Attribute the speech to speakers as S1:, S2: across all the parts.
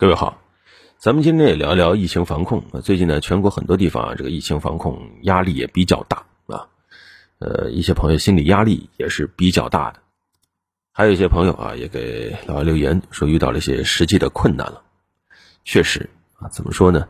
S1: 各位好，咱们今天也聊一聊疫情防控。最近呢，全国很多地方啊，这个疫情防控压力也比较大啊。呃，一些朋友心理压力也是比较大的，还有一些朋友啊，也给老王留言说遇到了一些实际的困难了。确实啊，怎么说呢？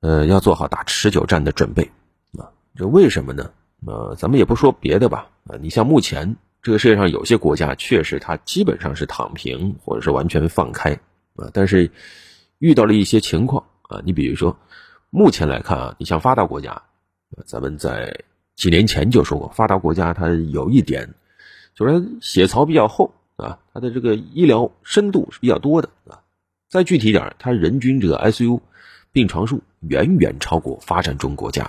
S1: 呃，要做好打持久战的准备啊。这为什么呢？呃，咱们也不说别的吧啊。你像目前这个世界上有些国家，确实它基本上是躺平或者是完全放开。啊，但是遇到了一些情况啊，你比如说，目前来看啊，你像发达国家，啊咱们在几年前就说过，发达国家它有一点，就是血槽比较厚啊，它的这个医疗深度是比较多的啊。再具体点，它人均这个 ICU 病床数远远超过发展中国家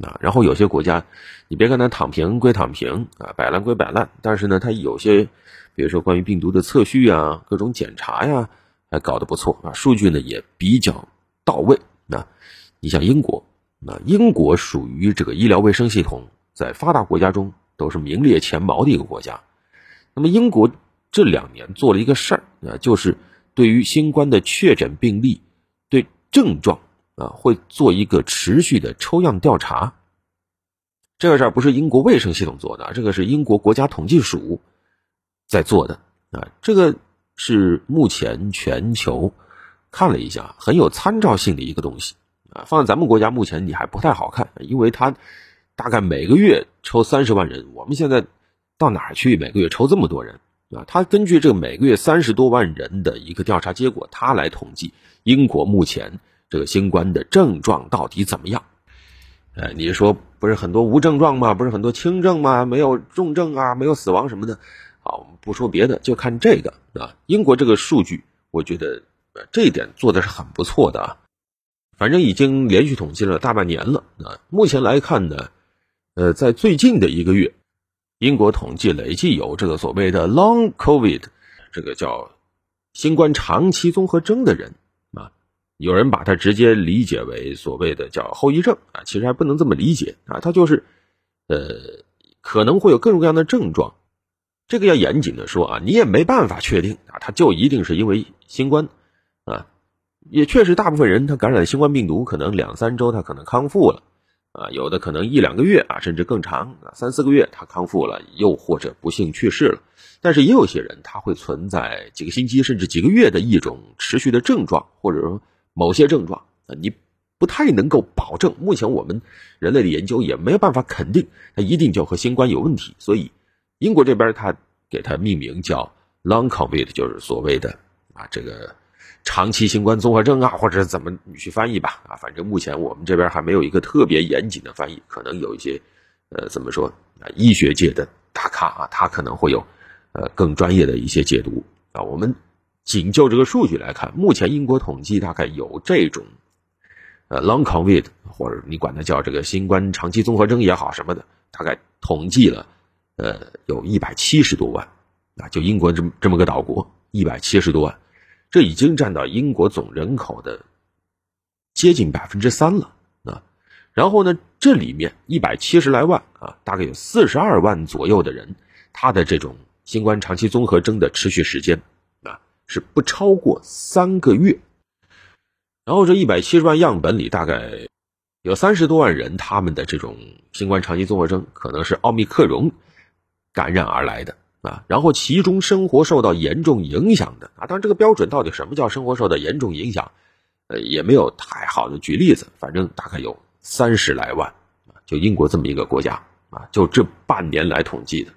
S1: 啊。然后有些国家，你别看它躺平归躺平啊，摆烂归摆烂，但是呢，它有些，比如说关于病毒的测序啊，各种检查呀。还搞得不错啊，数据呢也比较到位。那，你像英国，那英国属于这个医疗卫生系统在发达国家中都是名列前茅的一个国家。那么英国这两年做了一个事儿啊，就是对于新冠的确诊病例，对症状啊会做一个持续的抽样调查。这个事儿不是英国卫生系统做的，这个是英国国家统计署在做的啊，这个。是目前全球看了一下很有参照性的一个东西啊，放在咱们国家目前你还不太好看，因为它大概每个月抽三十万人，我们现在到哪儿去每个月抽这么多人啊？他根据这个每个月三十多万人的一个调查结果，他来统计英国目前这个新冠的症状到底怎么样？哎，你说不是很多无症状吗？不是很多轻症吗？没有重症啊，没有死亡什么的。好，我们不说别的，就看这个啊。英国这个数据，我觉得这一点做的是很不错的啊。反正已经连续统计了大半年了啊。目前来看呢，呃，在最近的一个月，英国统计累计有这个所谓的 Long COVID，这个叫新冠长期综合征的人啊。有人把它直接理解为所谓的叫后遗症啊，其实还不能这么理解啊。它就是呃，可能会有各种各样的症状。这个要严谨的说啊，你也没办法确定啊，他就一定是因为新冠，啊，也确实大部分人他感染新冠病毒，可能两三周他可能康复了，啊，有的可能一两个月啊，甚至更长啊，三四个月他康复了，又或者不幸去世了。但是也有些人他会存在几个星期甚至几个月的一种持续的症状，或者说某些症状啊，你不太能够保证。目前我们人类的研究也没有办法肯定他一定就和新冠有问题，所以。英国这边他给它命名叫 Long COVID，就是所谓的啊这个长期新冠综合征啊，或者怎么你去翻译吧啊，反正目前我们这边还没有一个特别严谨的翻译，可能有一些呃怎么说啊医学界的大咖啊，他可能会有呃更专业的一些解读啊。我们仅就这个数据来看，目前英国统计大概有这种呃 Long COVID，或者你管它叫这个新冠长期综合征也好什么的，大概统计了。呃，有一百七十多万，啊，就英国这么这么个岛国，一百七十多万，这已经占到英国总人口的接近百分之三了啊。然后呢，这里面一百七十来万啊，大概有四十二万左右的人，他的这种新冠长期综合征的持续时间啊，是不超过三个月。然后这一百七十万样本里，大概有三十多万人，他们的这种新冠长期综合征可能是奥密克戎。感染而来的啊，然后其中生活受到严重影响的啊，当然这个标准到底什么叫生活受到严重影响，呃，也没有太好的举例子，反正大概有三十来万啊，就英国这么一个国家啊，就这半年来统计的。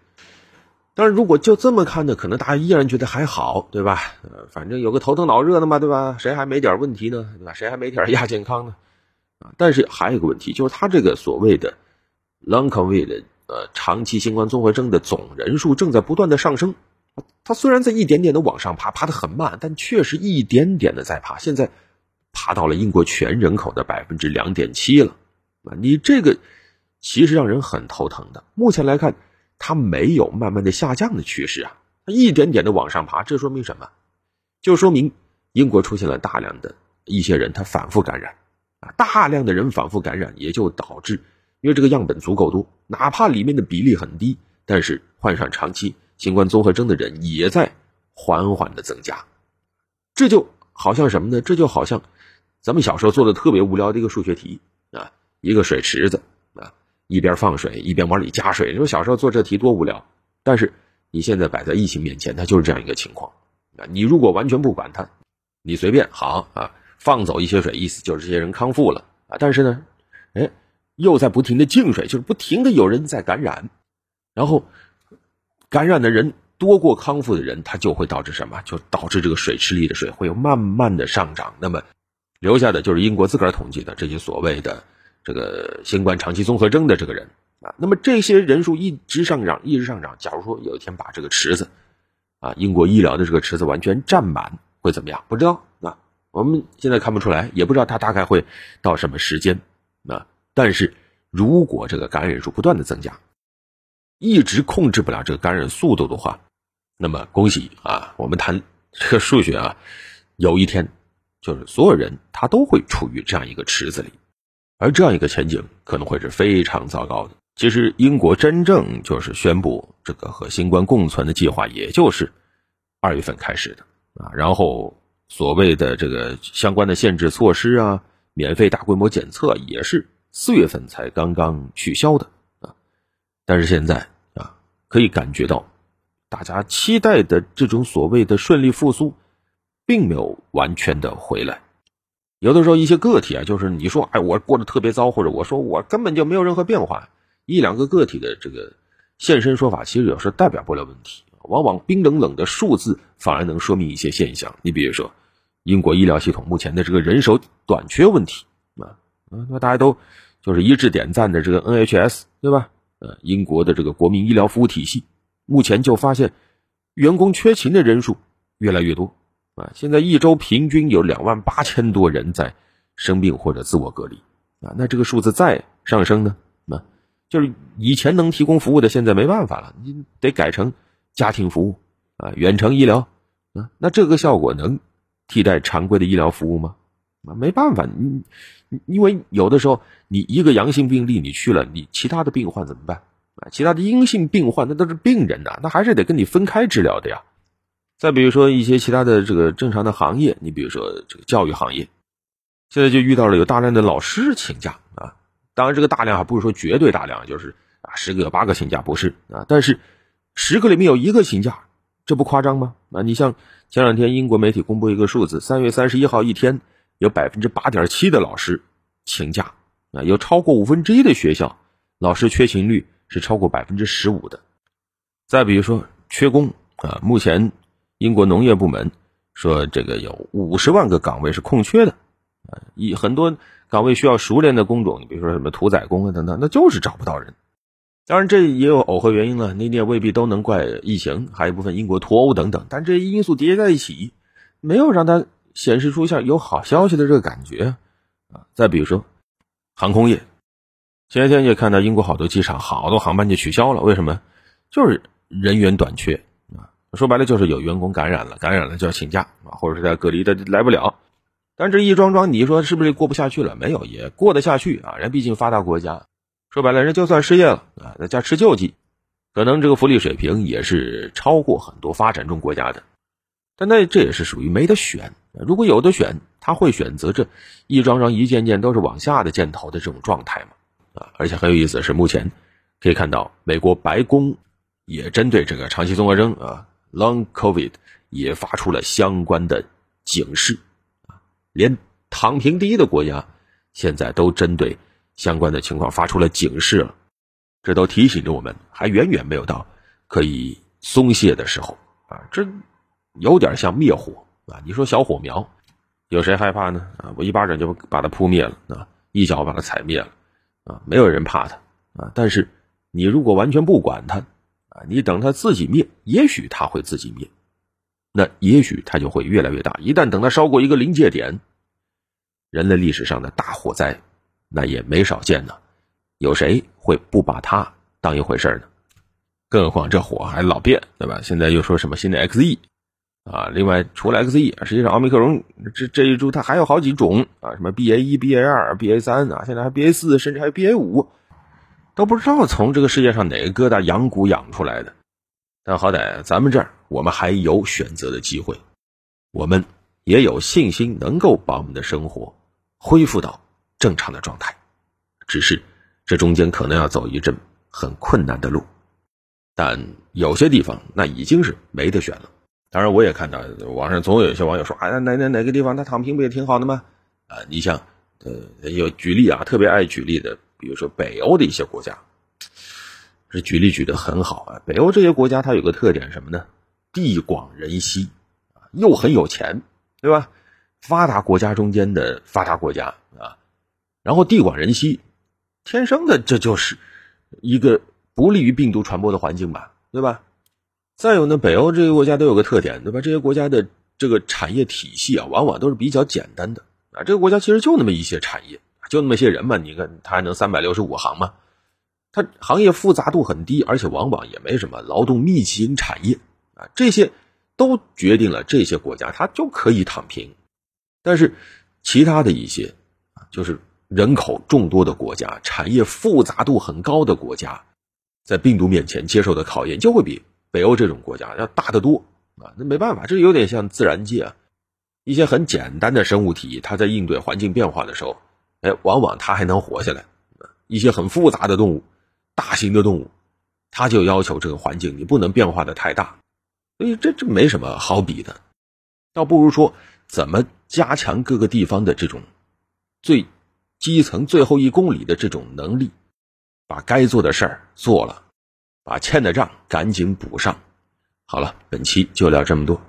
S1: 但是如果就这么看呢，可能大家依然觉得还好，对吧？呃，反正有个头疼脑热的嘛，对吧？谁还没点问题呢？对吧？谁还没点亚健康呢？啊，但是还有一个问题，就是他这个所谓的 long COVID。呃，长期新冠综合症的总人数正在不断的上升，它虽然在一点点的往上爬，爬的很慢，但确实一点点的在爬。现在爬到了英国全人口的百分之两点七了，啊，你这个其实让人很头疼的。目前来看，它没有慢慢的下降的趋势啊，它一点点的往上爬，这说明什么？就说明英国出现了大量的一些人他反复感染，啊，大量的人反复感染，也就导致。因为这个样本足够多，哪怕里面的比例很低，但是患上长期新冠综合征的人也在缓缓的增加，这就好像什么呢？这就好像咱们小时候做的特别无聊的一个数学题啊，一个水池子啊，一边放水一边往里加水。你说小时候做这题多无聊，但是你现在摆在疫情面前，它就是这样一个情况啊。你如果完全不管它，你随便好啊，放走一些水，意思就是这些人康复了啊。但是呢，哎，又在不停的进水，就是不停的有人在感染，然后感染的人。多过康复的人，它就会导致什么？就导致这个水池里的水会有慢慢的上涨。那么，留下的就是英国自个儿统计的这些所谓的这个新冠长期综合征的这个人啊。那么这些人数一直上涨，一直上涨。假如说有一天把这个池子啊，英国医疗的这个池子完全占满，会怎么样？不知道啊。我们现在看不出来，也不知道它大概会到什么时间啊。但是如果这个感染数不断的增加，一直控制不了这个感染速度的话，那么恭喜啊，我们谈这个数学啊，有一天就是所有人他都会处于这样一个池子里，而这样一个前景可能会是非常糟糕的。其实英国真正就是宣布这个和新冠共存的计划，也就是二月份开始的啊，然后所谓的这个相关的限制措施啊，免费大规模检测也是四月份才刚刚取消的啊，但是现在啊，可以感觉到。大家期待的这种所谓的顺利复苏，并没有完全的回来。有的时候，一些个体啊，就是你说，哎，我过得特别糟，或者我说我根本就没有任何变化，一两个个体的这个现身说法，其实有时候代表不了问题。往往冰冷冷的数字反而能说明一些现象。你比如说，英国医疗系统目前的这个人手短缺问题啊，那大家都就是一致点赞的这个 NHS，对吧？呃，英国的这个国民医疗服务体系。目前就发现，员工缺勤的人数越来越多啊！现在一周平均有两万八千多人在生病或者自我隔离啊！那这个数字再上升呢？那就是以前能提供服务的，现在没办法了，你得改成家庭服务啊，远程医疗啊！那这个效果能替代常规的医疗服务吗？啊，没办法，你因为有的时候你一个阳性病例你去了，你其他的病患怎么办？啊，其他的阴性病患那都是病人呐，那还是得跟你分开治疗的呀。再比如说一些其他的这个正常的行业，你比如说这个教育行业，现在就遇到了有大量的老师请假啊。当然这个大量还不是说绝对大量，就是啊十个有八个请假不是啊，但是十个里面有一个请假，这不夸张吗？啊，你像前两天英国媒体公布一个数字，三月三十一号一天有百分之八点七的老师请假啊，有超过五分之一的学校老师缺勤率。是超过百分之十五的。再比如说缺工啊，目前英国农业部门说这个有五十万个岗位是空缺的啊，一很多岗位需要熟练的工种，你比如说什么屠宰工啊等等，那就是找不到人。当然这也有耦合原因了，你也未必都能怪疫情，还有一部分英国脱欧等等。但这些因素叠加在一起，没有让它显示出像有好消息的这个感觉啊。再比如说航空业。前些天也看到英国好多机场好多航班就取消了，为什么？就是人员短缺啊，说白了就是有员工感染了，感染了就要请假啊，或者是在隔离的来不了。但这一桩桩，你说是不是过不下去了？没有，也过得下去啊。人毕竟发达国家，说白了，人就算失业了啊，在家吃救济，可能这个福利水平也是超过很多发展中国家的。但那这也是属于没得选，如果有的选，他会选择这一桩桩一件件都是往下的箭头的这种状态吗？啊，而且很有意思的是，目前可以看到，美国白宫也针对这个长期综合征啊 （Long COVID） 也发出了相关的警示，连躺平第一的国家现在都针对相关的情况发出了警示了，这都提醒着我们，还远远没有到可以松懈的时候啊，这有点像灭火你说小火苗，有谁害怕呢？啊，我一巴掌就把它扑灭了啊，一脚把它踩灭了。啊，没有人怕他啊！但是你如果完全不管他啊，你等他自己灭，也许他会自己灭，那也许他就会越来越大。一旦等他烧过一个临界点，人类历史上的大火灾那也没少见呢。有谁会不把它当一回事呢？更何况这火还老变，对吧？现在又说什么新的 XE。啊，另外除了 X E，实际上奥密克戎这这一株它还有好几种啊，什么 B A 一、B A 二、B A 三啊，现在还 B A 四，甚至还有 B A 五，都不知道从这个世界上哪个疙瘩养蛊养出来的。但好歹咱们这儿我们还有选择的机会，我们也有信心能够把我们的生活恢复到正常的状态。只是这中间可能要走一阵很困难的路，但有些地方那已经是没得选了。当然，我也看到网上总有一些网友说：“啊，哪哪哪个地方他躺平不也挺好的吗？”啊，你像呃，有举例啊，特别爱举例的，比如说北欧的一些国家，这举例举得很好啊。北欧这些国家它有个特点什么呢？地广人稀啊，又很有钱，对吧？发达国家中间的发达国家啊，然后地广人稀。天生的，这就是一个不利于病毒传播的环境吧，对吧？再有呢，北欧这些国家都有个特点，对吧？这些国家的这个产业体系啊，往往都是比较简单的啊。这个国家其实就那么一些产业，就那么些人嘛。你看，它还能三百六十五行吗？它行业复杂度很低，而且往往也没什么劳动密集型产业啊。这些都决定了这些国家它就可以躺平。但是其他的一些啊，就是。人口众多的国家，产业复杂度很高的国家，在病毒面前接受的考验就会比北欧这种国家要大得多啊！那没办法，这有点像自然界啊。一些很简单的生物体，它在应对环境变化的时候，哎，往往它还能活下来。一些很复杂的动物，大型的动物，它就要求这个环境你不能变化的太大，所以这这没什么好比的，倒不如说怎么加强各个地方的这种最。基层最后一公里的这种能力，把该做的事儿做了，把欠的账赶紧补上。好了，本期就聊这么多。